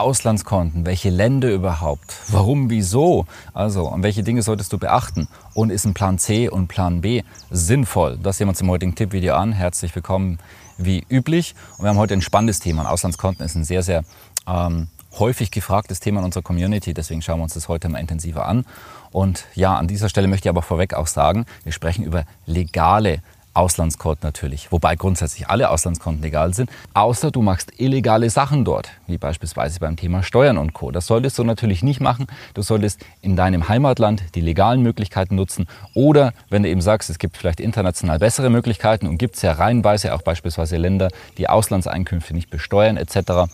Auslandskonten, welche Länder überhaupt, warum, wieso, also und welche Dinge solltest du beachten und ist ein Plan C und Plan B sinnvoll? Das sehen wir uns im heutigen Tippvideo an. Herzlich willkommen wie üblich und wir haben heute ein spannendes Thema. Und Auslandskonten ist ein sehr, sehr ähm, häufig gefragtes Thema in unserer Community, deswegen schauen wir uns das heute mal intensiver an. Und ja, an dieser Stelle möchte ich aber vorweg auch sagen, wir sprechen über legale Auslandskonten natürlich, wobei grundsätzlich alle Auslandskonten legal sind, außer du machst illegale Sachen dort, wie beispielsweise beim Thema Steuern und Co. Das solltest du natürlich nicht machen. Du solltest in deinem Heimatland die legalen Möglichkeiten nutzen oder wenn du eben sagst, es gibt vielleicht international bessere Möglichkeiten und gibt es ja reihenweise auch beispielsweise Länder, die Auslandseinkünfte nicht besteuern etc.,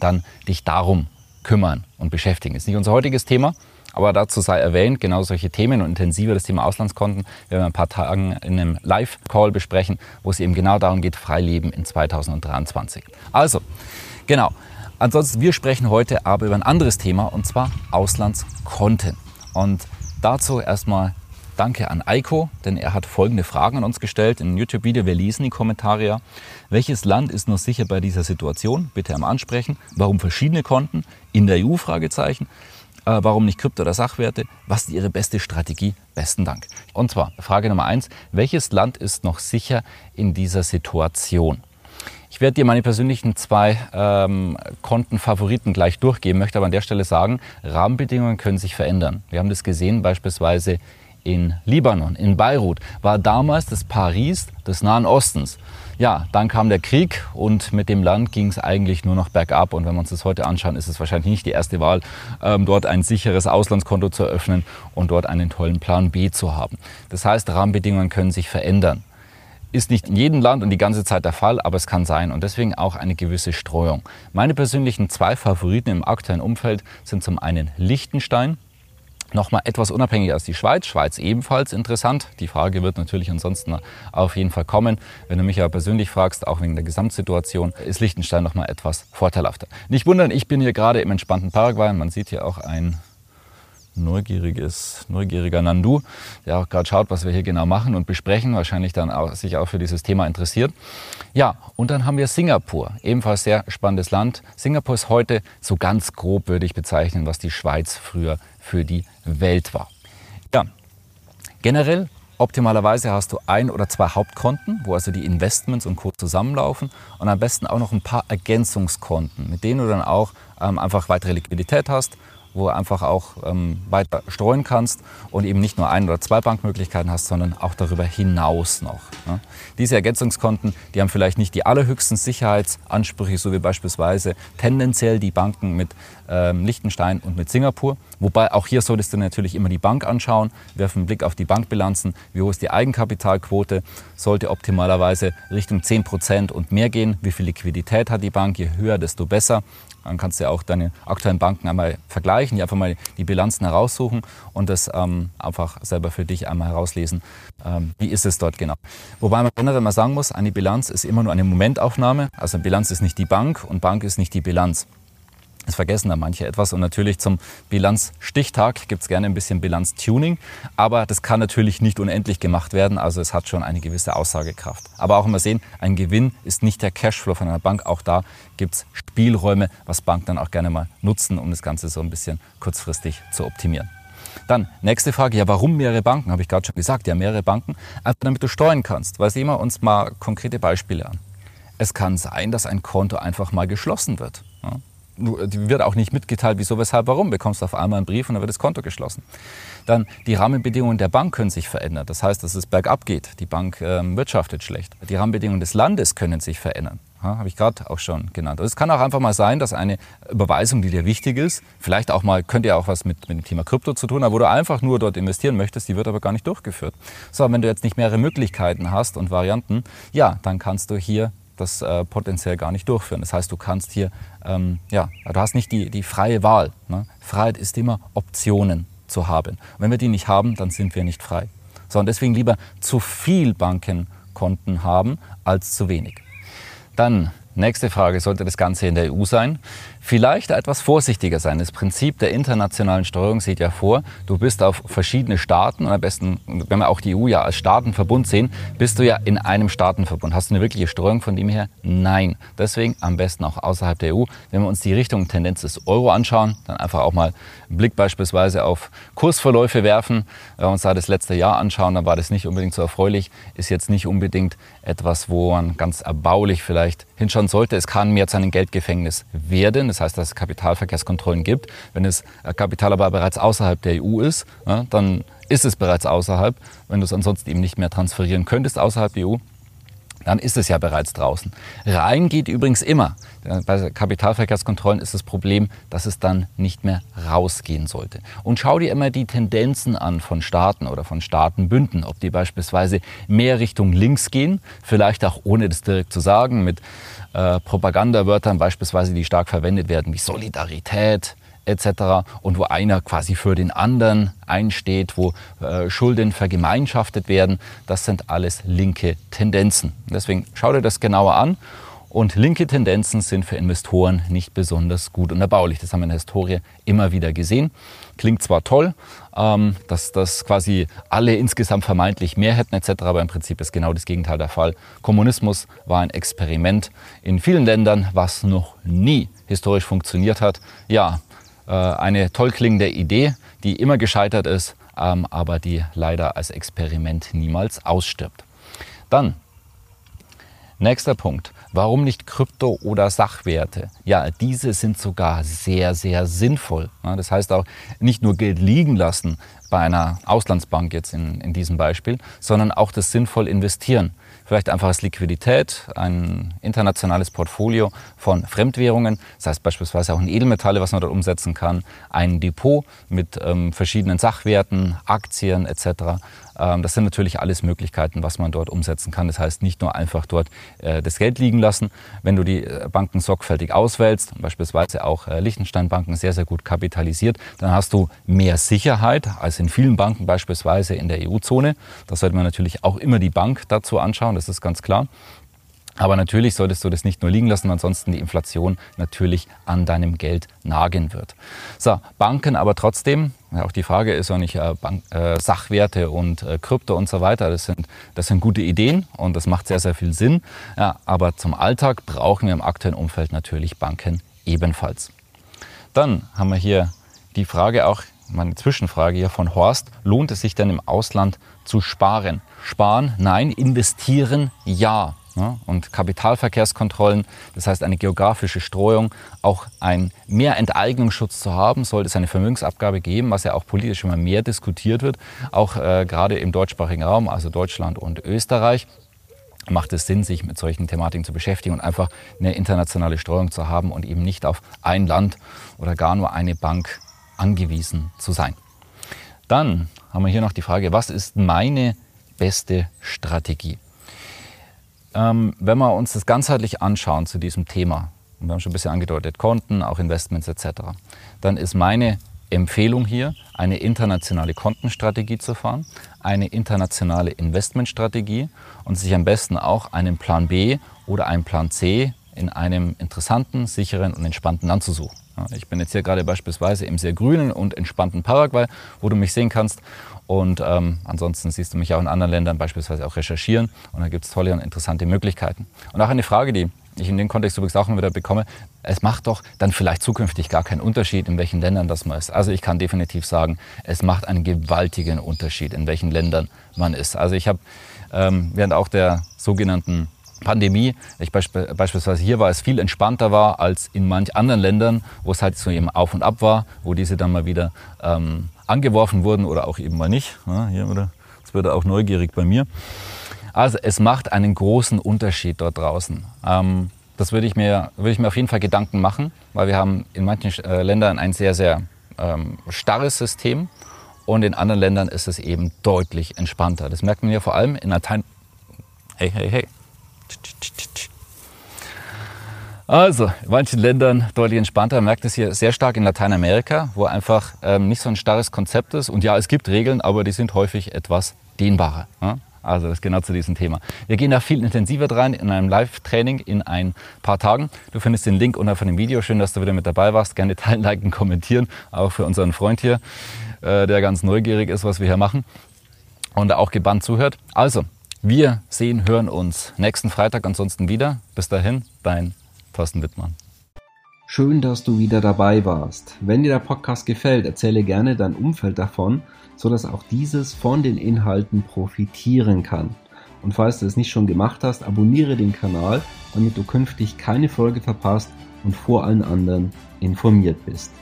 dann dich darum kümmern und beschäftigen. Das ist nicht unser heutiges Thema, aber dazu sei erwähnt, genau solche Themen und intensiver das Thema Auslandskonten werden wir in ein paar Tagen in einem Live-Call besprechen, wo es eben genau darum geht, Freileben in 2023. Also, genau. Ansonsten, wir sprechen heute aber über ein anderes Thema und zwar Auslandskonten. Und dazu erstmal Danke an Eiko, denn er hat folgende Fragen an uns gestellt in einem YouTube-Video. Wir lesen die Kommentare ja. Welches Land ist noch sicher bei dieser Situation? Bitte am Ansprechen. Warum verschiedene Konten? In der EU? Fragezeichen. Äh, warum nicht Krypto oder Sachwerte? Was ist Ihre beste Strategie? Besten Dank. Und zwar Frage Nummer eins. Welches Land ist noch sicher in dieser Situation? Ich werde dir meine persönlichen zwei ähm, Kontenfavoriten gleich durchgeben, möchte aber an der Stelle sagen, Rahmenbedingungen können sich verändern. Wir haben das gesehen beispielsweise in Libanon, in Beirut, war damals das Paris des Nahen Ostens. Ja, dann kam der Krieg und mit dem Land ging es eigentlich nur noch bergab. Und wenn wir uns das heute anschauen, ist es wahrscheinlich nicht die erste Wahl, ähm, dort ein sicheres Auslandskonto zu eröffnen und dort einen tollen Plan B zu haben. Das heißt, Rahmenbedingungen können sich verändern. Ist nicht in jedem Land und die ganze Zeit der Fall, aber es kann sein und deswegen auch eine gewisse Streuung. Meine persönlichen zwei Favoriten im aktuellen Umfeld sind zum einen Liechtenstein Nochmal etwas unabhängiger als die Schweiz. Schweiz ebenfalls interessant. Die Frage wird natürlich ansonsten auf jeden Fall kommen. Wenn du mich ja persönlich fragst, auch wegen der Gesamtsituation, ist Liechtenstein nochmal etwas vorteilhafter. Nicht wundern, ich bin hier gerade im entspannten Paraguay. Man sieht hier auch ein neugieriges, neugieriger Nandu, der auch gerade schaut, was wir hier genau machen und besprechen, wahrscheinlich dann auch, sich auch für dieses Thema interessiert. Ja, und dann haben wir Singapur, ebenfalls sehr spannendes Land. Singapur ist heute so ganz grob, würde ich bezeichnen, was die Schweiz früher für die Welt war. Ja, generell Optimalerweise hast du ein oder zwei Hauptkonten, wo also die Investments und Co. zusammenlaufen und am besten auch noch ein paar Ergänzungskonten, mit denen du dann auch ähm, einfach weitere Liquidität hast wo du einfach auch ähm, weiter streuen kannst und eben nicht nur ein oder zwei Bankmöglichkeiten hast, sondern auch darüber hinaus noch. Ne? Diese Ergänzungskonten, die haben vielleicht nicht die allerhöchsten Sicherheitsansprüche, so wie beispielsweise tendenziell die Banken mit ähm, Liechtenstein und mit Singapur. Wobei auch hier solltest du natürlich immer die Bank anschauen, werfen einen Blick auf die Bankbilanzen, wie hoch ist die Eigenkapitalquote, sollte optimalerweise Richtung 10% und mehr gehen, wie viel Liquidität hat die Bank, je höher, desto besser. Dann kannst du ja auch deine aktuellen Banken einmal vergleichen, die einfach mal die Bilanzen heraussuchen und das ähm, einfach selber für dich einmal herauslesen. Ähm, wie ist es dort genau? Wobei man generell mal sagen muss, eine Bilanz ist immer nur eine Momentaufnahme. Also Bilanz ist nicht die Bank und Bank ist nicht die Bilanz. Das vergessen da manche etwas. Und natürlich zum Bilanzstichtag gibt es gerne ein bisschen Bilanztuning. Aber das kann natürlich nicht unendlich gemacht werden. Also es hat schon eine gewisse Aussagekraft. Aber auch immer sehen, ein Gewinn ist nicht der Cashflow von einer Bank. Auch da gibt es Spielräume, was Banken dann auch gerne mal nutzen, um das Ganze so ein bisschen kurzfristig zu optimieren. Dann nächste Frage, ja, warum mehrere Banken? Habe ich gerade schon gesagt, ja, mehrere Banken, einfach damit du steuern kannst. Weil sehen wir uns mal konkrete Beispiele an. Es kann sein, dass ein Konto einfach mal geschlossen wird. Ja? Wird auch nicht mitgeteilt, wieso, weshalb, warum. Bekommst auf einmal einen Brief und dann wird das Konto geschlossen. Dann die Rahmenbedingungen der Bank können sich verändern. Das heißt, dass es bergab geht. Die Bank ähm, wirtschaftet schlecht. Die Rahmenbedingungen des Landes können sich verändern. Ja, Habe ich gerade auch schon genannt. Also es kann auch einfach mal sein, dass eine Überweisung, die dir wichtig ist, vielleicht auch mal, könnte ja auch was mit, mit dem Thema Krypto zu tun haben, wo du einfach nur dort investieren möchtest, die wird aber gar nicht durchgeführt. So, wenn du jetzt nicht mehrere Möglichkeiten hast und Varianten, ja, dann kannst du hier das äh, potenziell gar nicht durchführen. Das heißt, du kannst hier, ähm, ja, du hast nicht die, die freie Wahl. Ne? Freiheit ist immer Optionen zu haben. Und wenn wir die nicht haben, dann sind wir nicht frei. Sondern deswegen lieber zu viel Bankenkonten haben als zu wenig. Dann nächste Frage, sollte das Ganze in der EU sein? Vielleicht etwas vorsichtiger sein. Das Prinzip der internationalen Steuerung sieht ja vor, du bist auf verschiedene Staaten und am besten, wenn wir auch die EU ja als Staatenverbund sehen, bist du ja in einem Staatenverbund. Hast du eine wirkliche Steuerung von dem her? Nein. Deswegen am besten auch außerhalb der EU. Wenn wir uns die Richtung Tendenz des Euro anschauen, dann einfach auch mal einen Blick beispielsweise auf Kursverläufe werfen. Wenn wir uns da das letzte Jahr anschauen, dann war das nicht unbedingt so erfreulich. Ist jetzt nicht unbedingt etwas, wo man ganz erbaulich vielleicht hinschauen sollte. Es kann mehr zu einem Geldgefängnis werden. Das heißt, dass es Kapitalverkehrskontrollen gibt. Wenn das äh, Kapital aber bereits außerhalb der EU ist, dann ist es bereits außerhalb. Wenn du es ansonsten eben nicht mehr transferieren könntest außerhalb der EU, dann ist es ja bereits draußen. Rein geht übrigens immer. Bei Kapitalverkehrskontrollen ist das Problem, dass es dann nicht mehr rausgehen sollte. Und schau dir immer die Tendenzen an von Staaten oder von Staatenbünden, ob die beispielsweise mehr Richtung links gehen, vielleicht auch ohne das direkt zu sagen, mit äh, Propagandawörtern beispielsweise, die stark verwendet werden, wie Solidarität, etc. und wo einer quasi für den anderen einsteht, wo äh, Schulden vergemeinschaftet werden. Das sind alles linke Tendenzen. Deswegen schau dir das genauer an. Und linke Tendenzen sind für Investoren nicht besonders gut und erbaulich. Das haben wir in der Historie immer wieder gesehen. Klingt zwar toll, ähm, dass das quasi alle insgesamt vermeintlich mehr hätten etc., aber im Prinzip ist genau das Gegenteil der Fall. Kommunismus war ein Experiment in vielen Ländern, was noch nie historisch funktioniert hat. Ja, äh, eine tollklingende Idee, die immer gescheitert ist, ähm, aber die leider als Experiment niemals ausstirbt. Dann, nächster Punkt. Warum nicht Krypto oder Sachwerte? Ja, diese sind sogar sehr, sehr sinnvoll. Das heißt auch nicht nur Geld liegen lassen bei einer Auslandsbank jetzt in, in diesem Beispiel, sondern auch das sinnvoll investieren vielleicht einfach als Liquidität, ein internationales Portfolio von Fremdwährungen, das heißt beispielsweise auch in Edelmetalle, was man dort umsetzen kann, ein Depot mit ähm, verschiedenen Sachwerten, Aktien etc. Ähm, das sind natürlich alles Möglichkeiten, was man dort umsetzen kann. Das heißt nicht nur einfach dort äh, das Geld liegen lassen. Wenn du die äh, Banken sorgfältig auswählst, beispielsweise auch äh, Liechtenstein-Banken sehr, sehr gut kapitalisiert, dann hast du mehr Sicherheit als in vielen Banken, beispielsweise in der EU-Zone. Da sollte man natürlich auch immer die Bank dazu anschauen, das ist ganz klar. Aber natürlich solltest du das nicht nur liegen lassen, ansonsten die Inflation natürlich an deinem Geld nagen wird. So, Banken aber trotzdem, auch die Frage ist ja nicht äh, Bank, äh, Sachwerte und äh, Krypto und so weiter, das sind, das sind gute Ideen und das macht sehr, sehr viel Sinn. Ja, aber zum Alltag brauchen wir im aktuellen Umfeld natürlich Banken ebenfalls. Dann haben wir hier die Frage auch, meine Zwischenfrage hier von Horst, lohnt es sich denn im Ausland zu sparen? Sparen, nein, investieren, ja. Und Kapitalverkehrskontrollen, das heißt eine geografische Streuung, auch ein mehr Enteignungsschutz zu haben, sollte es eine Vermögensabgabe geben, was ja auch politisch immer mehr diskutiert wird, auch äh, gerade im deutschsprachigen Raum, also Deutschland und Österreich macht es Sinn, sich mit solchen Thematiken zu beschäftigen und einfach eine internationale Streuung zu haben und eben nicht auf ein Land oder gar nur eine Bank angewiesen zu sein. Dann haben wir hier noch die Frage, was ist meine beste Strategie? Ähm, wenn wir uns das ganzheitlich anschauen zu diesem Thema, und wir haben schon ein bisschen angedeutet, Konten, auch Investments etc., dann ist meine Empfehlung hier, eine internationale Kontenstrategie zu fahren, eine internationale Investmentstrategie und sich am besten auch einen Plan B oder einen Plan C in einem interessanten, sicheren und entspannten Land zu suchen. Ich bin jetzt hier gerade beispielsweise im sehr grünen und entspannten Paraguay, wo du mich sehen kannst. Und ähm, ansonsten siehst du mich auch in anderen Ländern beispielsweise auch recherchieren. Und da gibt es tolle und interessante Möglichkeiten. Und auch eine Frage, die ich in dem Kontext übrigens auch immer wieder bekomme, es macht doch dann vielleicht zukünftig gar keinen Unterschied, in welchen Ländern das man ist. Also ich kann definitiv sagen, es macht einen gewaltigen Unterschied, in welchen Ländern man ist. Also ich habe ähm, während auch der sogenannten Pandemie, ich beisp beispielsweise hier war, es viel entspannter war als in manch anderen Ländern, wo es halt so eben auf und ab war, wo diese dann mal wieder ähm, angeworfen wurden oder auch eben mal nicht. Ja, hier wieder, jetzt wird er auch neugierig bei mir. Also es macht einen großen Unterschied dort draußen. Ähm, das würde ich, mir, würde ich mir auf jeden Fall Gedanken machen, weil wir haben in manchen äh, Ländern ein sehr, sehr ähm, starres System und in anderen Ländern ist es eben deutlich entspannter. Das merkt man ja vor allem in Latein... Hey, hey, hey. Also, in manchen Ländern deutlich entspannter. Man merkt es hier sehr stark in Lateinamerika, wo einfach ähm, nicht so ein starres Konzept ist. Und ja, es gibt Regeln, aber die sind häufig etwas dehnbarer. Ja? Also das ist genau zu diesem Thema. Wir gehen da viel intensiver rein in einem Live-Training in ein paar Tagen. Du findest den Link unter von dem Video. Schön, dass du wieder mit dabei warst. Gerne teilen, liken, kommentieren. Auch für unseren Freund hier, äh, der ganz neugierig ist, was wir hier machen und auch gebannt zuhört. Also, wir sehen, hören uns nächsten Freitag ansonsten wieder. Bis dahin, dein Thorsten Wittmann. Schön, dass du wieder dabei warst. Wenn dir der Podcast gefällt, erzähle gerne dein Umfeld davon, sodass auch dieses von den Inhalten profitieren kann. Und falls du es nicht schon gemacht hast, abonniere den Kanal, damit du künftig keine Folge verpasst und vor allen anderen informiert bist.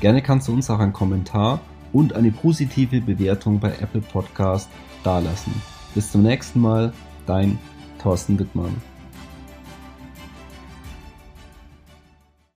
Gerne kannst du uns auch einen Kommentar und eine positive Bewertung bei Apple Podcast dalassen. Bis zum nächsten Mal, dein Thorsten Wittmann.